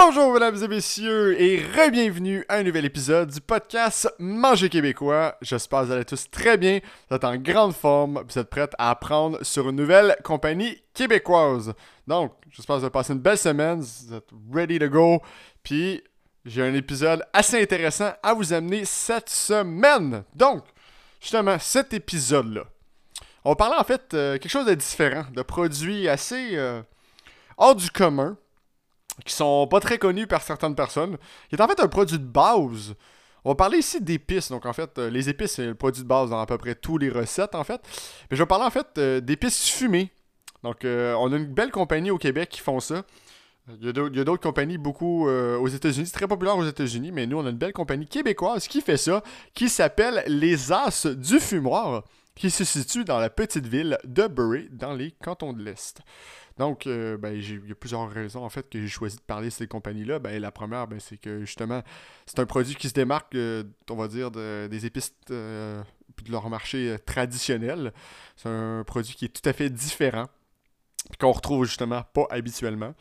Bonjour mesdames et messieurs et re-bienvenue à un nouvel épisode du podcast Manger québécois. J'espère que vous allez tous très bien, vous êtes en grande forme, vous êtes prêts à apprendre sur une nouvelle compagnie québécoise. Donc, j'espère que vous avez passé une belle semaine, vous êtes ready to go, puis j'ai un épisode assez intéressant à vous amener cette semaine. Donc, justement, cet épisode-là, on va parler en fait euh, quelque chose de différent, de produits assez euh, hors du commun, qui sont pas très connus par certaines personnes, qui est en fait un produit de base. On va parler ici d'épices. Donc, en fait, euh, les épices, c'est le produit de base dans à peu près toutes les recettes, en fait. Mais je vais parler, en fait, euh, d'épices fumées. Donc, euh, on a une belle compagnie au Québec qui font ça. Il y a d'autres compagnies beaucoup aux États-Unis. Très populaire aux États-Unis, mais nous, on a une belle compagnie québécoise qui fait ça, qui s'appelle Les As du Fumoir, qui se situe dans la petite ville de Bury, dans les cantons de l'Est. Donc, euh, ben, il y a plusieurs raisons en fait que j'ai choisi de parler de ces compagnies-là. Ben, la première, ben, c'est que justement, c'est un produit qui se démarque, euh, on va dire, de- des épices euh, de leur marché euh, traditionnel. C'est un produit qui est tout à fait différent, qu'on retrouve justement pas habituellement.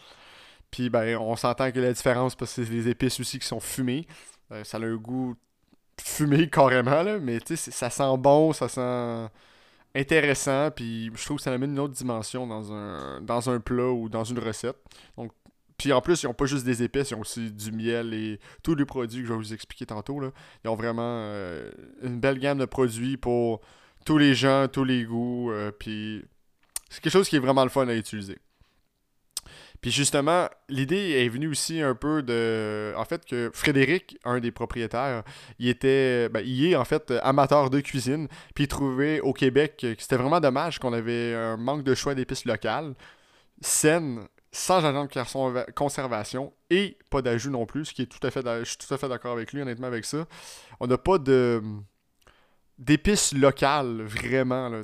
Puis, ben, on s'entend que la différence, parce que c'est des épices aussi qui sont fumées. Ça a un goût fumé carrément, là, mais tu sais, ça sent bon, ça sent intéressant, puis je trouve que ça amène une autre dimension dans un, dans un plat ou dans une recette. Donc, puis en plus, ils n'ont pas juste des épices, ils ont aussi du miel et tous les produits que je vais vous expliquer tantôt. Là. Ils ont vraiment euh, une belle gamme de produits pour tous les gens, tous les goûts, euh, puis c'est quelque chose qui est vraiment le fun à utiliser. Puis justement, l'idée est venue aussi un peu de... En fait, que Frédéric, un des propriétaires, il était... Ben, il est en fait amateur de cuisine. Puis il trouvait au Québec que c'était vraiment dommage qu'on avait un manque de choix d'épices locales, saines, sans agent de conserva- conservation et pas d'ajout non plus, ce qui est tout à fait... Je suis tout à fait d'accord avec lui, honnêtement, avec ça. On n'a pas de d'épices locales, vraiment, là.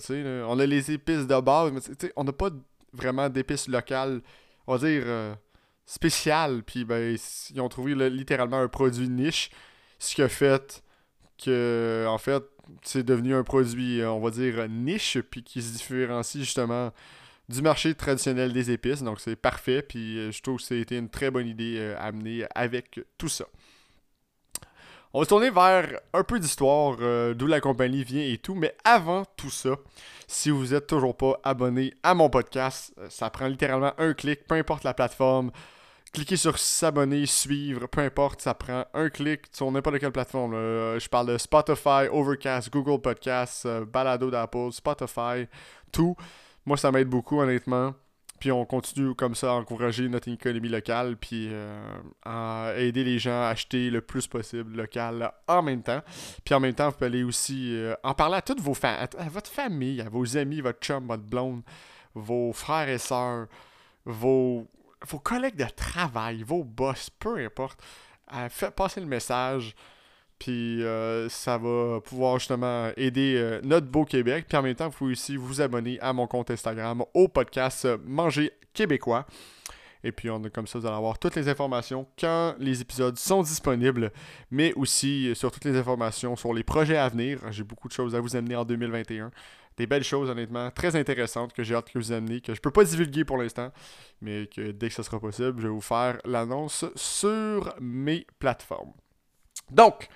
On a les épices de base, mais on n'a pas vraiment d'épices locales, on va dire, euh, spéciales. Puis, ben, ils ont trouvé littéralement un produit niche, ce qui a fait que, en fait, c'est devenu un produit, euh, on va dire, niche, puis qui se différencie justement du marché traditionnel des épices. Donc, c'est parfait, puis euh, je trouve que c'était une très bonne idée à amener avec tout ça. On va se tourner vers un peu d'histoire, euh, d'où la compagnie vient et tout, mais avant tout ça, si vous êtes toujours pas abonné à mon podcast, euh, ça prend littéralement un clic, peu importe la plateforme. Cliquez sur s'abonner, suivre, peu importe, ça prend un clic sur n'importe quelle plateforme. Euh, Je parle de Spotify, Overcast, Google Podcasts, euh, Balado d'Apple, Spotify, tout. Moi, ça m'aide beaucoup, honnêtement. Puis on continue comme ça à encourager notre économie locale, puis euh, à aider les gens à acheter le plus possible local en même temps. Puis en même temps, vous pouvez aller aussi euh, en parler à toutes vos à, à votre famille, à vos amis, votre chum, votre blonde, vos frères et sœurs, vos, vos collègues de travail, vos boss, peu importe. Euh, faites passer le message. Puis euh, ça va pouvoir justement aider euh, notre beau Québec. Puis en même temps, vous pouvez aussi vous abonner à mon compte Instagram au podcast euh, Manger Québécois. Et puis on a comme ça, vous allez avoir toutes les informations quand les épisodes sont disponibles, mais aussi sur toutes les informations sur les projets à venir. J'ai beaucoup de choses à vous amener en 2021. Des belles choses, honnêtement, très intéressantes que j'ai hâte que vous ameniez, que je peux pas divulguer pour l'instant, mais que dès que ce sera possible, je vais vous faire l'annonce sur mes plateformes. Donc,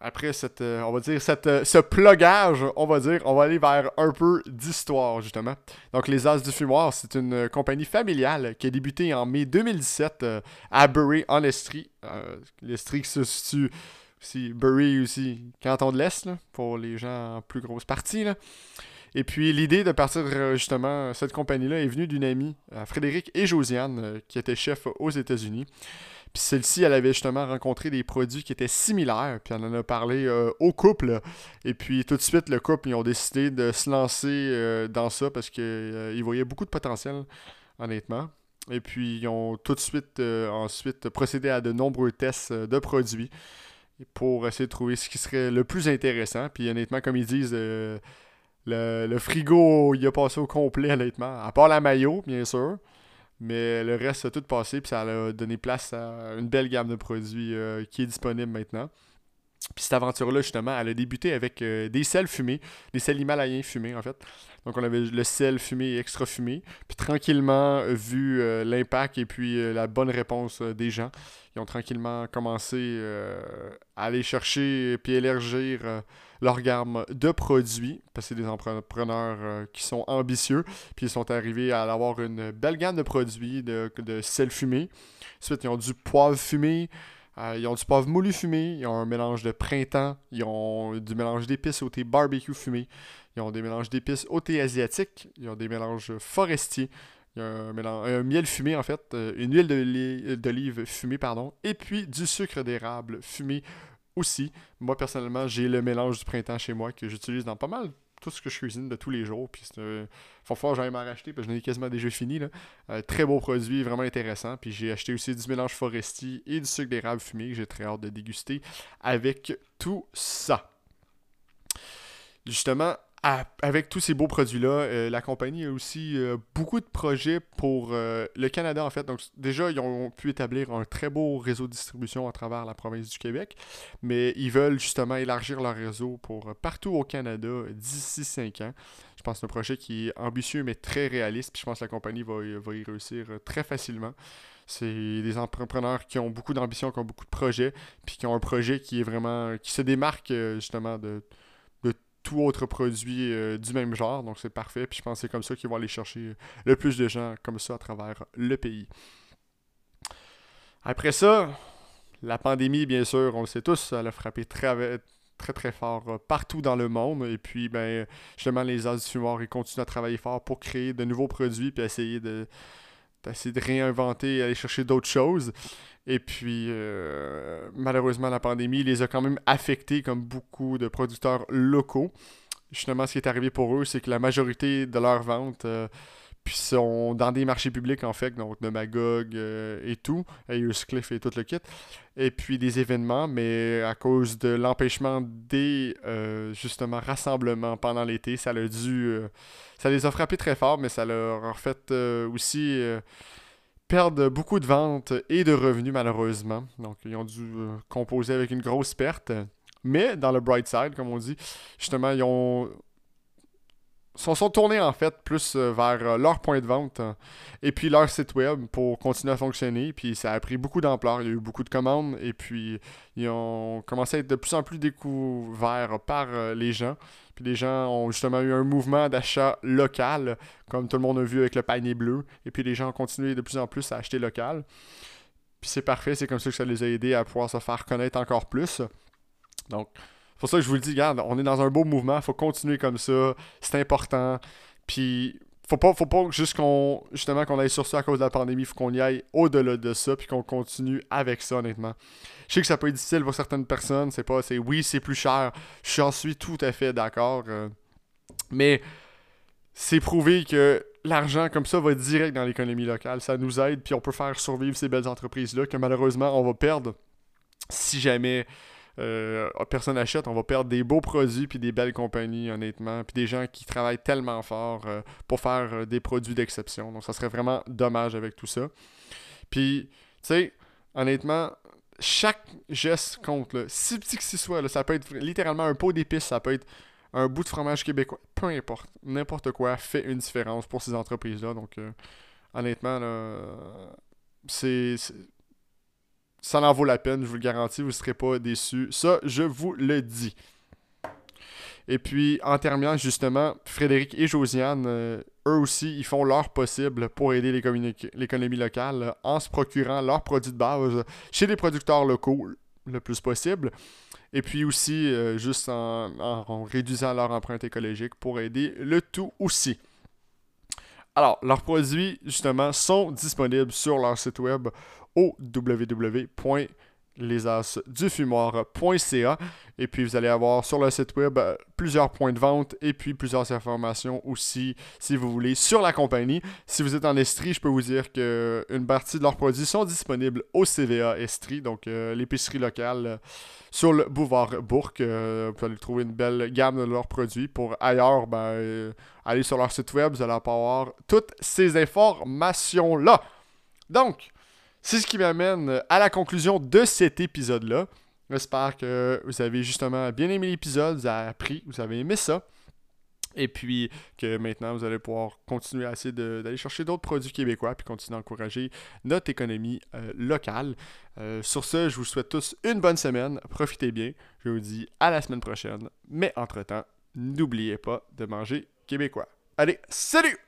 après cette, euh, on va dire, cette, euh, ce plugage, on va dire, on va aller vers un peu d'histoire, justement. Donc, Les As du Fumoir, c'est une euh, compagnie familiale qui a débuté en mai 2017 euh, à Bury, en Estrie. L'Estrie qui se situe aussi, Bury aussi, canton de l'Est, là, pour les gens en plus grosse partie, là. Et puis, l'idée de partir, justement, cette compagnie-là est venue d'une amie, Frédéric et Josiane, qui étaient chefs aux États-Unis. Puis celle-ci, elle avait justement rencontré des produits qui étaient similaires, puis elle en a parlé euh, au couple. Et puis tout de suite, le couple, ils ont décidé de se lancer euh, dans ça parce qu'ils voyaient beaucoup de potentiel, honnêtement. Et puis ils ont tout de suite euh, ensuite procédé à de nombreux tests euh, de produits pour essayer de trouver ce qui serait le plus intéressant. Puis honnêtement, comme ils disent, euh, le, le frigo, il a passé au complet, honnêtement. À part la maillot, bien sûr. Mais le reste a tout passé, puis ça a donné place à une belle gamme de produits euh, qui est disponible maintenant. Puis cette aventure-là, justement, elle a débuté avec euh, des sels fumés, des sels himalayens fumés, en fait. Donc, on avait le sel fumé et extra fumé. Puis tranquillement, euh, vu l'impact et puis la bonne réponse des gens, ils ont tranquillement commencé à aller chercher puis élargir leur gamme de produits, parce que c'est des entrepreneurs qui sont ambitieux. Puis ils sont arrivés à avoir une belle gamme de produits de, de sel fumé. Ensuite, ils ont du poivre fumé. Euh, ils ont du poivre moulu fumé, ils ont un mélange de printemps, ils ont du mélange d'épices au thé barbecue fumé, ils ont des mélanges d'épices au thé asiatique, ils ont des mélanges forestiers, il y a un, miel fumé en fait, euh, une huile d'olive fumée, pardon, et puis du sucre d'érable fumé aussi. Moi personnellement, j'ai le mélange du printemps chez moi que j'utilise dans pas mal tout ce que je cuisine de tous les jours. Puis un... Faut fort ai m'en racheter parce que j'en ai quasiment déjà fini. Euh, très beau produit, vraiment intéressant. Puis j'ai acheté aussi du mélange forestier et du sucre d'érable fumé que j'ai très hâte de déguster avec tout ça. Justement, avec tous ces beaux produits-là, euh, la compagnie a aussi euh, beaucoup de projets pour euh, le Canada, en fait. Donc, déjà, ils ont pu établir un très beau réseau de distribution à travers la province du Québec, mais ils veulent justement élargir leur réseau pour partout au Canada d'ici 5 ans. Je pense que c'est un projet qui est ambitieux, mais très réaliste, puis je pense que la compagnie va, y réussir très facilement. C'est des entrepreneurs qui ont beaucoup d'ambition, qui ont beaucoup de projets, puis qui ont un projet qui est vraiment, qui se démarque justement de tout autre produit euh, du même genre. Donc c'est parfait. Puis je pense que c'est comme ça qu'ils vont aller chercher le plus de gens comme ça à travers le pays. Après ça, la pandémie, bien sûr, on le sait tous, elle a frappé très, très très fort euh, partout dans le monde. Et puis, ben, justement, les As du fumoir, ils continuent à travailler fort pour créer de nouveaux produits puis essayer de, d'essayer de réinventer, aller chercher d'autres choses. Et puis, euh, malheureusement, la pandémie les a quand même affectés comme beaucoup de producteurs locaux. Justement, ce qui est arrivé pour eux, c'est que la majorité de leurs ventes euh, puis sont dans des marchés publics, en fait, donc de Magog euh, et tout, Cliff et tout le kit. Et puis des événements, mais à cause de l'empêchement des, justement, rassemblements pendant l'été, ça a dû... ça les a frappés très fort, mais ça leur a fait aussi perdent beaucoup de ventes et de revenus malheureusement. Donc ils ont dû euh, composer avec une grosse perte. Mais dans le bright side, comme on dit, justement, ils ont sont, sont tournés en fait plus euh, vers euh, leur point de vente et puis leur site web pour continuer à fonctionner. Puis ça a pris beaucoup d'ampleur. Il y a eu beaucoup de commandes et puis ils ont commencé à être de plus en plus découverts par les gens. Puis les gens ont justement eu un mouvement d'achat local, comme tout le monde a vu avec le panier bleu. Et puis les gens ont continué de plus en plus à acheter local. Puis c'est parfait, c'est comme ça que ça les a aidés à pouvoir se faire connaître encore plus. Donc, c'est pour ça que je vous le dis, regarde, on est dans un beau mouvement, faut continuer comme ça, c'est important. Puis faut pas, faut pas juste qu'on justement qu'on aille sur ça à cause de la pandémie, faut qu'on y aille au-delà de ça, puis qu'on continue avec ça, honnêtement. Je sais que ça peut être difficile pour certaines personnes, c'est pas, c'est oui, c'est plus cher, j'en suis tout à fait d'accord, euh, mais c'est prouvé que l'argent comme ça va direct dans l'économie locale, ça nous aide, puis on peut faire survivre ces belles entreprises-là que malheureusement on va perdre si jamais euh, personne n'achète, on va perdre des beaux produits puis des belles compagnies, honnêtement, puis des gens qui travaillent tellement fort euh, pour faire euh, des produits d'exception. Donc, ça serait vraiment dommage avec tout ça. Puis, tu sais, honnêtement, chaque geste compte, si petit que ce soit, ça peut être littéralement un pot d'épices, ça peut être un bout de fromage québécois, peu importe, n'importe quoi fait une différence pour ces entreprises-là. Donc, honnêtement, c'est ça en vaut la peine, je vous le garantis, vous ne serez pas déçus. Ça, je vous le dis. Et puis, en terminant, justement, Frédéric et Josiane, euh, eux aussi, ils font leur possible pour aider l'économie locale en se procurant leurs produits de base chez les producteurs locaux le plus possible. Et puis aussi, euh, juste en, réduisant leur empreinte écologique pour aider le tout aussi. Alors, leurs produits, justement, sont disponibles sur leur site web au www.lesasdufumoir.ca et puis vous allez avoir sur le site web euh, plusieurs points de vente et puis plusieurs informations aussi si vous voulez sur la compagnie. Si vous êtes en Estrie, je peux vous dire qu'une partie de leurs produits sont disponibles au CVA Estrie, donc euh, l'épicerie locale euh, sur le boulevard Bourg. vous allez trouver une belle gamme de leurs produits. Pour ailleurs, ben, allez sur leur site web, vous allez avoir toutes ces informations-là. Donc, c'est ce qui m'amène à la conclusion de cet épisode-là. J'espère que vous avez justement bien aimé l'épisode, vous avez appris, vous avez aimé ça. Et puis que maintenant, vous allez pouvoir continuer à essayer d'aller chercher d'autres produits québécois puis continuer à encourager notre économie euh, locale. Euh, sur ce, je vous souhaite tous une bonne semaine. Profitez bien. Je vous dis à la semaine prochaine. Mais entre-temps, n'oubliez pas de manger québécois. Allez, salut!